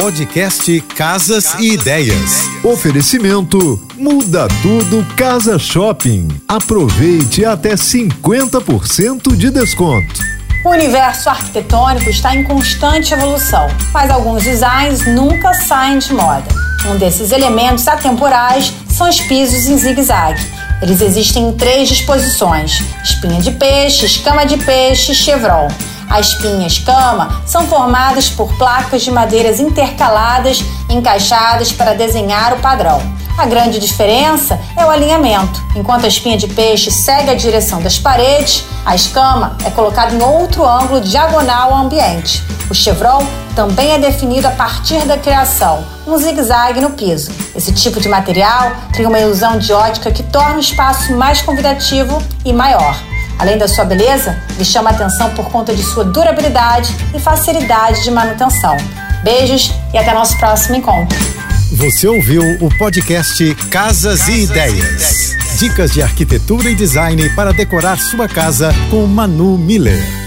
Podcast Casas e Ideias. Oferecimento Muda Tudo Casa Shopping. Aproveite até 50% de desconto. O universo arquitetônico está em constante evolução, mas alguns designs nunca saem de moda. Um desses elementos atemporais são os pisos em zigue-zague. Eles existem em três disposições: espinha de peixe, escama de peixe e chevron. As pinhas cama são formadas por placas de madeiras intercaladas encaixadas para desenhar o padrão. A grande diferença é o alinhamento. Enquanto a espinha de peixe segue a direção das paredes, a escama é colocada em outro ângulo diagonal ao ambiente. O chevron também é definido a partir da criação, um zigue-zague no piso. Esse tipo de material cria uma ilusão de ótica que torna o espaço mais convidativo e maior. Além da sua beleza, ele chama a atenção por conta de sua durabilidade e facilidade de manutenção. Beijos e até nosso próximo encontro. Você ouviu o podcast Casas e Ideias. Dicas de arquitetura e design para decorar sua casa com Manu Miller.